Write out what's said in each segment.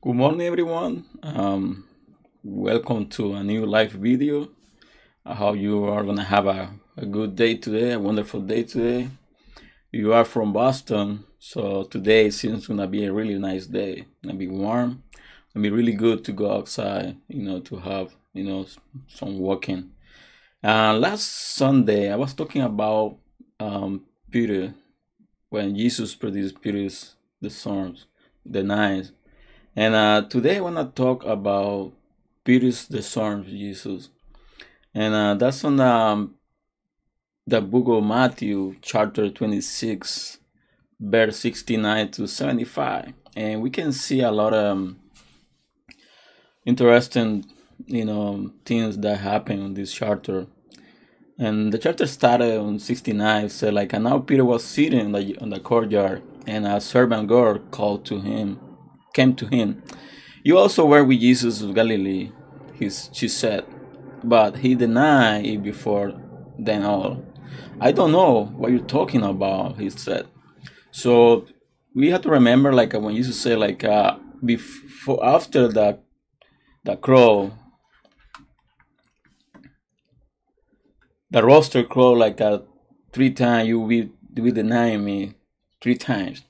Good morning, everyone. Um, welcome to a new live video. I hope you are gonna have a, a good day today, a wonderful day today. You are from Boston, so today seems gonna be a really nice day. Gonna be warm. Gonna be really good to go outside. You know, to have you know some walking. Uh, last Sunday, I was talking about um, Peter when Jesus produced Peter's the storms, the nights. And uh, today I want to talk about Peter's the storms, Jesus. And uh, that's on um, the book of Matthew, chapter 26, verse 69 to 75. And we can see a lot of um, interesting, you know, things that happen in this chapter. And the chapter started on 69, said like, and now Peter was sitting in the, in the courtyard, and a servant girl called to him, came to him. You also were with Jesus of Galilee, his, she said, but he denied it before them all. I don't know what you're talking about, he said. So we have to remember, like when Jesus said, like uh, before, after the the crow the roster crow like uh, three times you will be denying me three times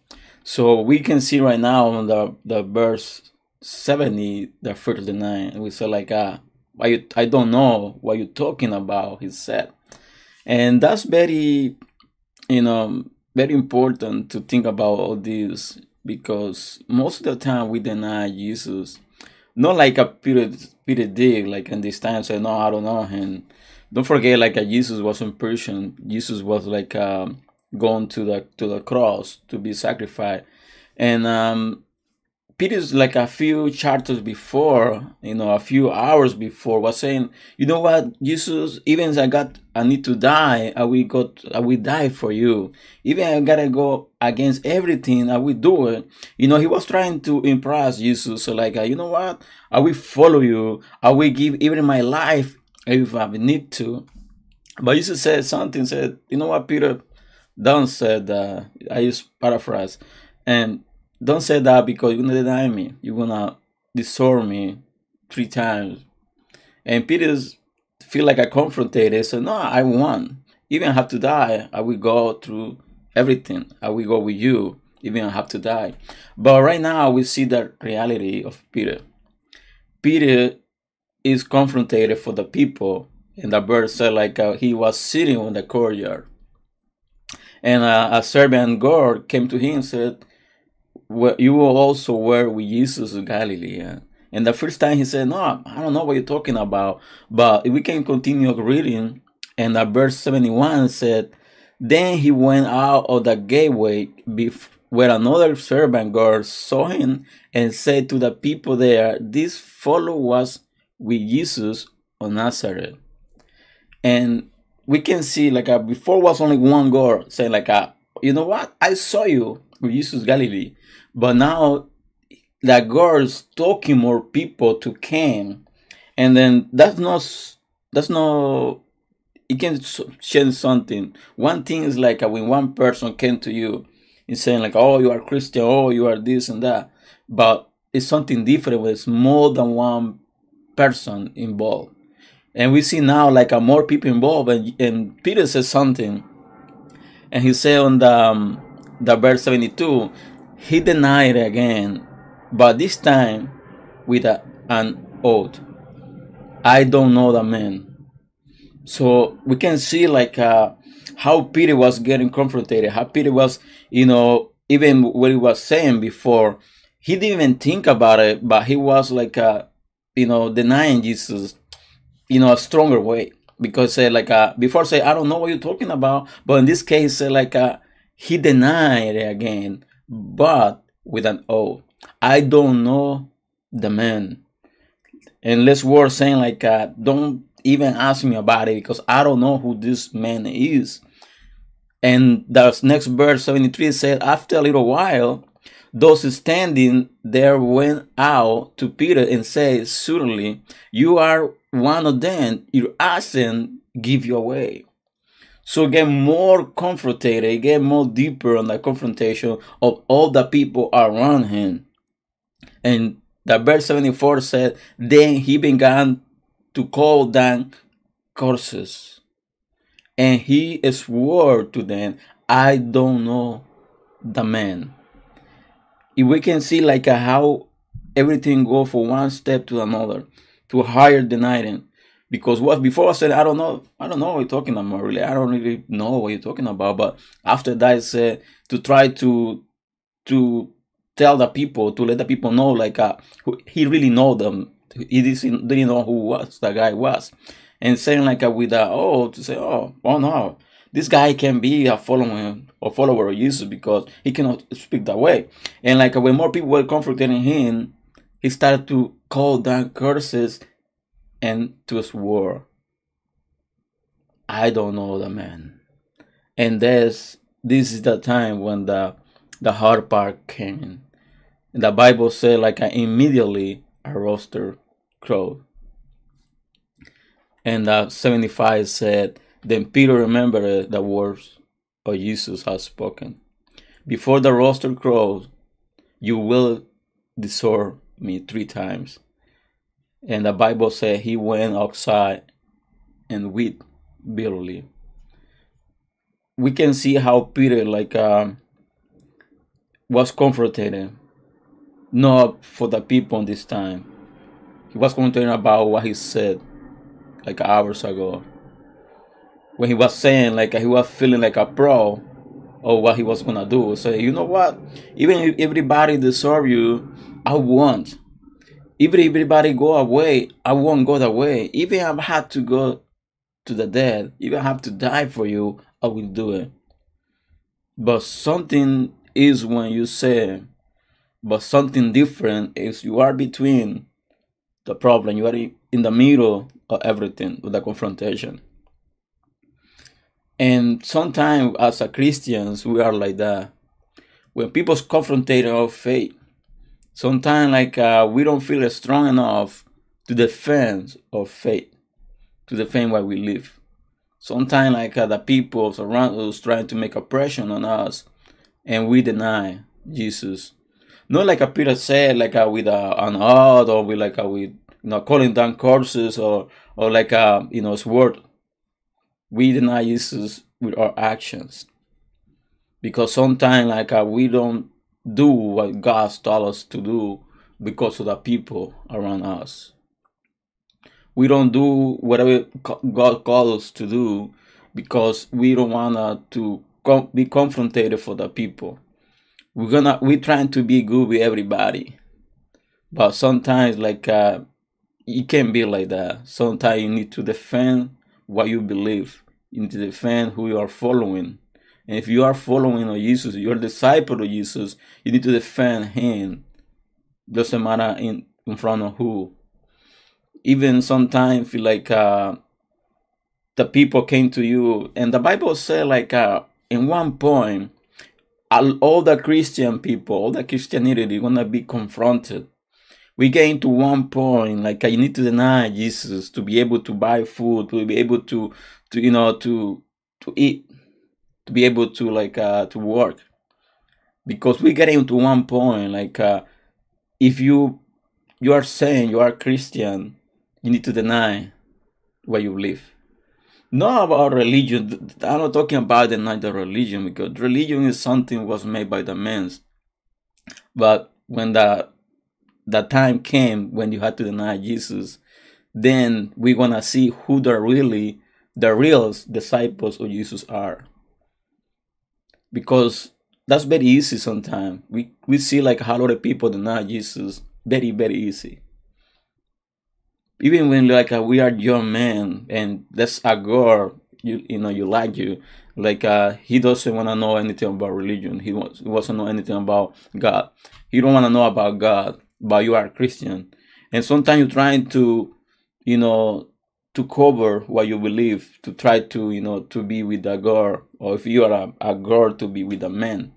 so we can see right now on the the verse 70 the first deny and we say like uh I, I don't know what you're talking about he said. And that's very you know very important to think about all this because most of the time we deny jesus not like a Peter Peter did like in this time say no I don't know And don't forget like uh, jesus was in prison jesus was like um, going to the to the cross to be sacrificed. And um peter's like a few chapters before you know a few hours before was saying you know what jesus even i got i need to die i will go i will die for you. Even i gotta go against everything i will do it. You know he was trying to impress jesus so like uh, you know what i will follow you. I will give even my life if I need to. But Jesus said something, said, you know what, Peter, don't say that. I use paraphrase. And don't say that because you're gonna deny me. You're gonna disown me three times. And Peter's feel like I confronted. So no, I won. Even I have to die, I will go through everything. I will go with you, even I have to die. But right now we see the reality of Peter. Peter is confronted for the people and the bird said like uh, he was sitting on the courtyard and a Serbian girl came to him and said well, you also were with jesus of galilee and the first time he said no i don't know what you're talking about but we can continue reading and the verse 71 said then he went out of the gateway where another servant girl saw him and said to the people there this fellow was with Jesus of Nazareth. And we can see like a, before was only one girl saying like a, you know what I saw you with Jesus Galilee, but now that girl's talking more people to came, and then that's not that's not it can change something. One thing is like uh, when one person came to you and saying like, "Oh, you are Christian. Oh, you are this and that," but it's something different. When it's more than one person involved. And we see now like a more people involved. And, and Peter says something, and he said on the um, the verse seventy two, he denied again, but this time with a, an oath. I don't know the man. So we can see like uh, how Peter was getting confronted, how Peter was, you know, even what he was saying before, he didn't even think about it, but he was like, uh, you know, denying Jesus, you know, a stronger way. Because say like uh, before say I don't know what you're talking about, but in this case say like uh, he denied it again, but with an oath. I don't know the man. And less words saying like uh, don't even ask me about it because I don't know who this man is. And the next verse 73 said, After a little while, those standing there went out to Peter and said, Certainly, you are one of them. Your accent give you away. So get more confronted, get more deeper on the confrontation of all the people around him. And The verse 74 said, Then he began to call down curses. And he swore to them, I don't know the man. If we can see like a, how everything go from one step to another, to higher denying. Because what before I said I don't know, I don't know what you're talking about really. I don't really know what you're talking about. But after that I said to try to to tell the people, to let the people know like uh, he really know them. He didn't, know who was the guy was. And saying like uh, with uh, oh to say, oh, oh no, this guy can be a follower or follower of Jesus because he cannot speak that way. And like when more people were confronting him, he started to call down curses and to swear. I don't know the man. And this this is the time when the the hard part came. And the Bible said like I immediately a rooster crowed. And uh, 75 said, Then Peter remembered the words of Jesus had spoken. Before the rooster crows, you will disown me three times. And the Bible said he went outside and wept bitterly. We can see how Peter like um, was comforted, not for the people this time. He was complaining about what he said like hours ago. When he was saying like he was feeling like a pro of what he was gonna do. So you know what? Even if everybody deserve you, I won't. If everybody go away, I won't go that way. Even if I had to go to the dead, even I have to die for you, I will do it. But something is when you say, but something different is you are between the problem. You are in the middle of everything with the confrontation. And sometimes as a Christians, we are like that. When people's confronted our faith, sometimes like uh, we don't feel strong enough to defend our faith, to defend why we live. Sometimes like uh, the people around us trying to make a pressure on us, and we deny Jesus. Not like a Peter said, like uh, with uh, an odd or with like a, with you know calling down curses or or like a you know sword. We deny Jesus with our actions because sometimes like uh, we don't do what God told us to do because of the people around us. We don't do whatever God calls us to do because we don't want to to be confronted for the people. We're gonna we trying to be good with everybody, but sometimes like uh, you can't be like that. Sometimes you need to defend what you believe. You need to defend who you are following. And if you are following of Jesus, you're a disciple of Jesus, you need to defend him. Doesn't matter in, in front of who. Even sometimes feel like uh, the people came to you, and the Bible said like uh, in one point, all, the Christian people, all the Christianity, gonna be confronted we get to one point like I need to deny Jesus to be able to buy food, to be able to to you know to to eat, to be able to like uh to work. Because we get into one point like uh if you you are saying you are Christian, you need to deny where you live. Not about religion. I'm not talking about denying the religion because religion is something was made by the men. But when the the time came when you had to deny Jesus, then we're gonna see who the really the real disciples of Jesus are. Because that's very easy sometimes. We we see like a lot of people deny Jesus very, very easy. Even when like uh, we are young men and that's a girl you you know you like you like uh he doesn't want to know anything about religion he wants he doesn't know anything about god he don't want to know about god but you are Christian. And sometimes you're trying to, you know, to cover what you believe, to try to, you know, to be with a girl, or if you are a, a girl, to be with a man.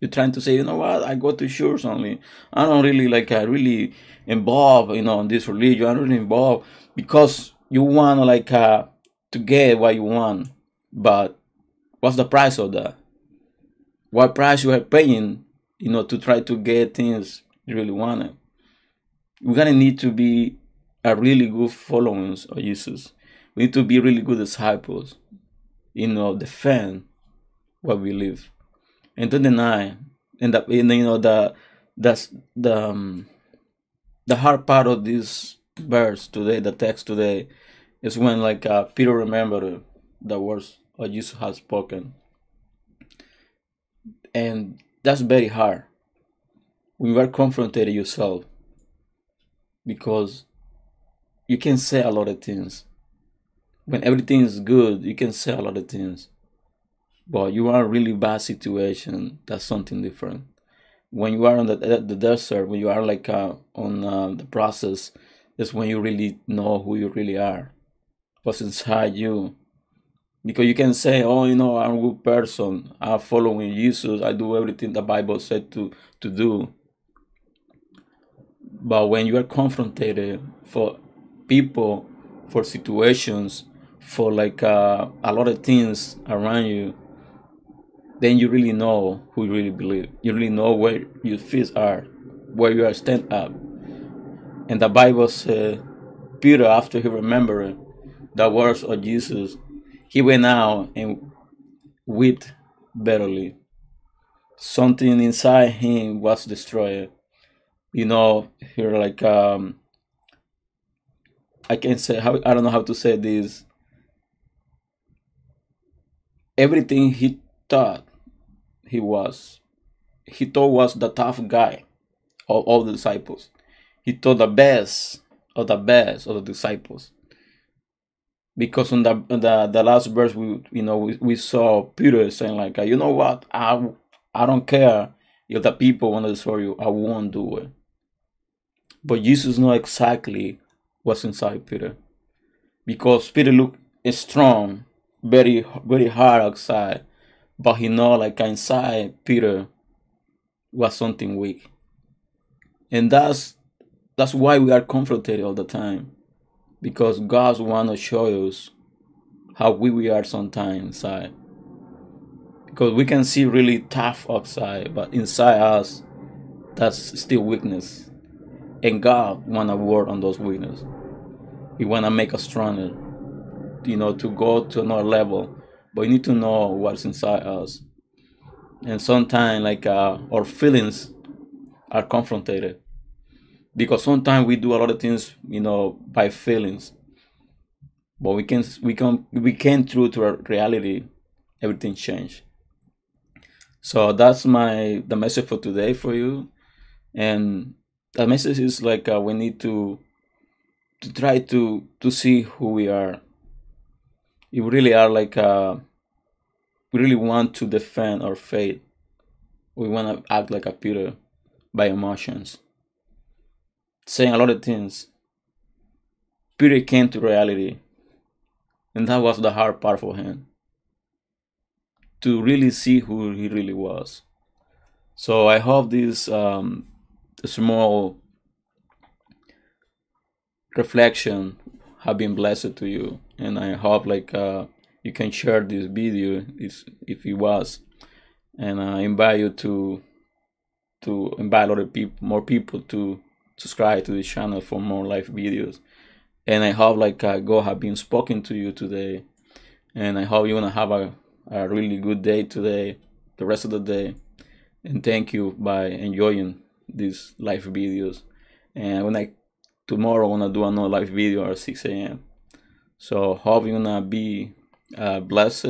You're trying to say, you know what, I go to church only. I don't really like, I really involved, you know, in this religion. I'm really involved because you want like uh, to get what you want. But what's the price of that? What price you are paying, you know, to try to get things you really want we're gonna need to be a really good followers of Jesus. We need to be really good disciples, you know, defend what we live. And don't deny and the you know the that's the um, the hard part of this verse today, the text today, is when like uh, Peter remembered the words of Jesus has spoken, and that's very hard when you are confronted yourself because you can say a lot of things. When everything is good, you can say a lot of things. But you are in really bad situation, that's something different. When you are on the, the desert, when you are like uh, on uh, the process, is when you really know who you really are, what's inside you. Because you can say, oh, you know, I'm a good person, I'm following Jesus, I do everything the Bible said to, to do. But when you are confronted for people, for situations, for like uh, a lot of things around you, then you really know who you really believe. You really know where your feet are, where you are stand up. And the Bible says, Peter, after he remembered the words of Jesus, he went out and wept bitterly. Something inside him was destroyed you know here like um i can't say how i don't know how to say this. Everything he thought he was he thought was the tough guy of all the disciples. He thought the best of the best of the disciples. Because on the the, the last verse we you know we, we saw peter saying like you know what? I i don't care if the people want to destroy you. I won't do it. But Jesus know exactly what's inside Peter. Because Peter looked strong, very very hard outside, but he know like inside Peter was something weak. And that's that's why we are confronted all the time. Because God wanna show us how weak we are sometimes inside. Because we can see really tough outside, but inside us that's still weakness and God wanna work on those weaknesses. He wanna make us stronger, you know, to go to another level. But you need to know what's inside us. And sometimes, like uh, our feelings are confronted, because sometimes we do a lot of things, you know, by feelings. But we can we can we can through to reality, everything change. So that's my the message for today for you, and the message is like uh, we need to to try to to see who we are. If we really are like uh, we really want to defend our faith. We want to act like a peter by emotions. Saying a lot of things. Peter came to reality and that was the hard part for him. To really see who he really was. So i hope this um, small reflection have been blessed to you and i hope like uh, you can share this video if if it was and i invite you to to invite a lot of people more people to subscribe to this channel for more live videos. And i hope like uh, god have been spoken to you today and i hope you're gonna have a, a really good day today the rest of the day. And thank you by enjoying these live videos. And when i tomorrow i want to do another live video at 6 a.m so hope you're gonna be uh, blessed.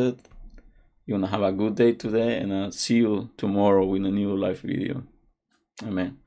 You're gonna have a good day today and i'll see you tomorrow with a new live video. Amen